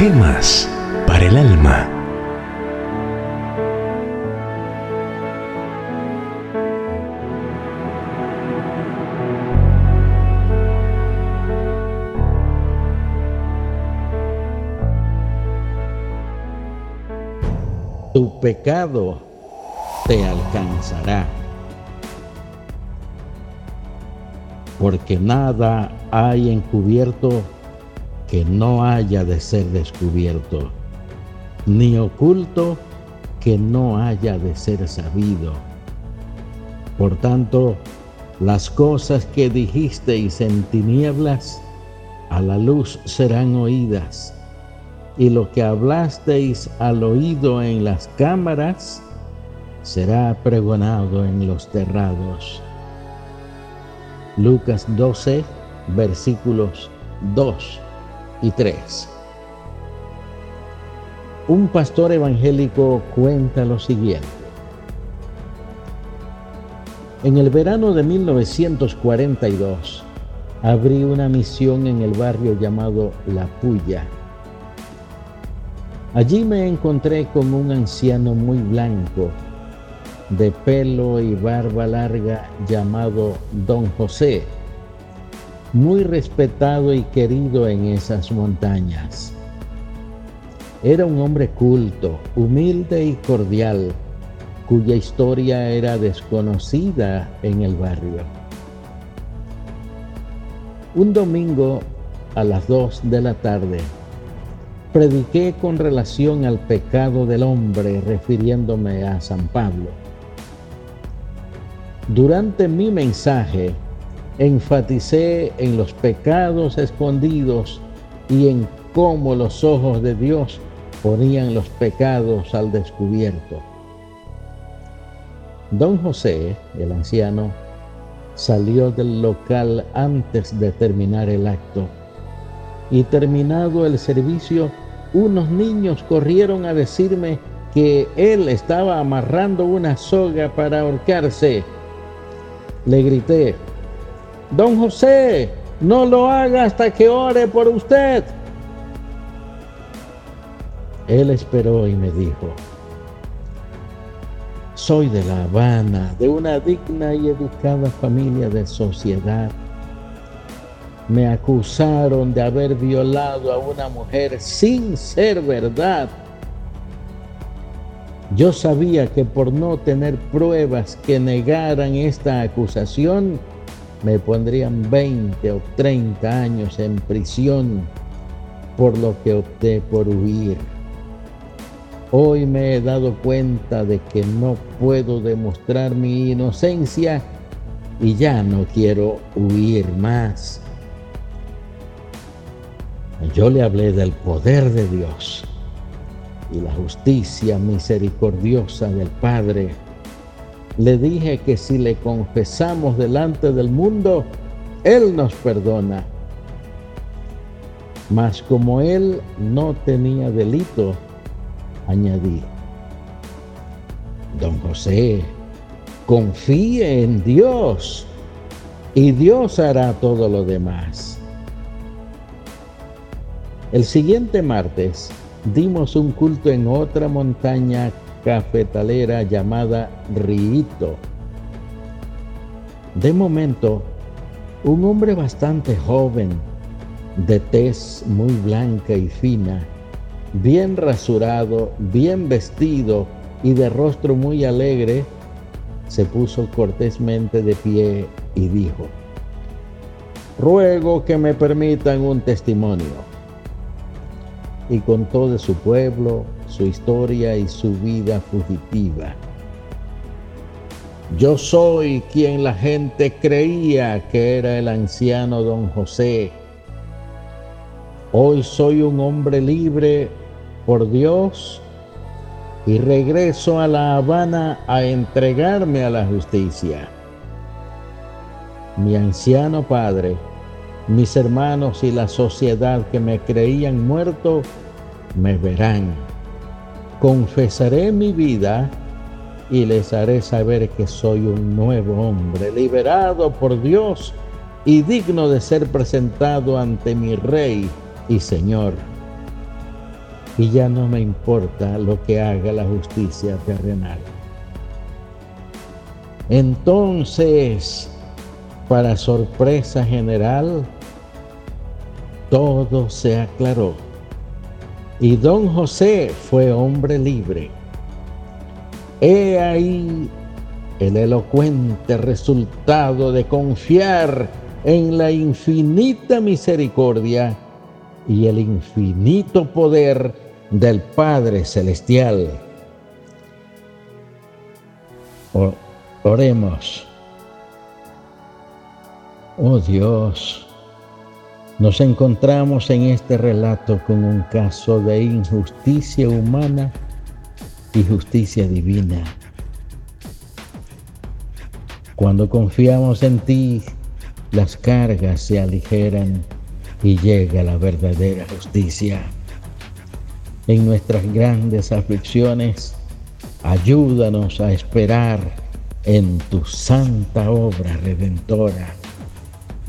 Temas para el alma. Tu pecado te alcanzará. Porque nada hay encubierto que no haya de ser descubierto, ni oculto que no haya de ser sabido. Por tanto, las cosas que dijisteis en tinieblas, a la luz serán oídas, y lo que hablasteis al oído en las cámaras, será pregonado en los terrados. Lucas 12, versículos 2 y 3. Un pastor evangélico cuenta lo siguiente. En el verano de 1942 abrí una misión en el barrio llamado La Puya. Allí me encontré con un anciano muy blanco, de pelo y barba larga, llamado Don José muy respetado y querido en esas montañas. Era un hombre culto, humilde y cordial, cuya historia era desconocida en el barrio. Un domingo a las dos de la tarde, prediqué con relación al pecado del hombre refiriéndome a San Pablo. Durante mi mensaje, enfaticé en los pecados escondidos y en cómo los ojos de Dios ponían los pecados al descubierto. Don José, el anciano, salió del local antes de terminar el acto y terminado el servicio, unos niños corrieron a decirme que él estaba amarrando una soga para ahorcarse. Le grité, Don José, no lo haga hasta que ore por usted. Él esperó y me dijo, soy de La Habana, de una digna y educada familia de sociedad. Me acusaron de haber violado a una mujer sin ser verdad. Yo sabía que por no tener pruebas que negaran esta acusación, me pondrían 20 o 30 años en prisión, por lo que opté por huir. Hoy me he dado cuenta de que no puedo demostrar mi inocencia y ya no quiero huir más. Yo le hablé del poder de Dios y la justicia misericordiosa del Padre le dije que si le confesamos delante del mundo, Él nos perdona. Mas como Él no tenía delito, añadí, Don José, confíe en Dios y Dios hará todo lo demás. El siguiente martes dimos un culto en otra montaña cafetalera llamada Rito. De momento, un hombre bastante joven, de tez muy blanca y fina, bien rasurado, bien vestido y de rostro muy alegre, se puso cortésmente de pie y dijo, ruego que me permitan un testimonio. Y contó de su pueblo, su historia y su vida fugitiva. Yo soy quien la gente creía que era el anciano don José. Hoy soy un hombre libre por Dios y regreso a La Habana a entregarme a la justicia. Mi anciano padre, mis hermanos y la sociedad que me creían muerto, me verán confesaré mi vida y les haré saber que soy un nuevo hombre, liberado por Dios y digno de ser presentado ante mi Rey y Señor. y ya no me importa lo que haga la justicia terrenal. Entonces, para sorpresa general, todo se aclaró. Y don José fue hombre libre. He ahí el elocuente resultado de confiar en la infinita misericordia y el infinito poder del Padre Celestial. Oremos. Oh Dios, nos encontramos en este relato con un caso de injusticia humana y justicia divina. Cuando confiamos en ti, las cargas se aligeran y llega la verdadera justicia. En nuestras grandes aflicciones, ayúdanos a esperar en tu santa obra redentora.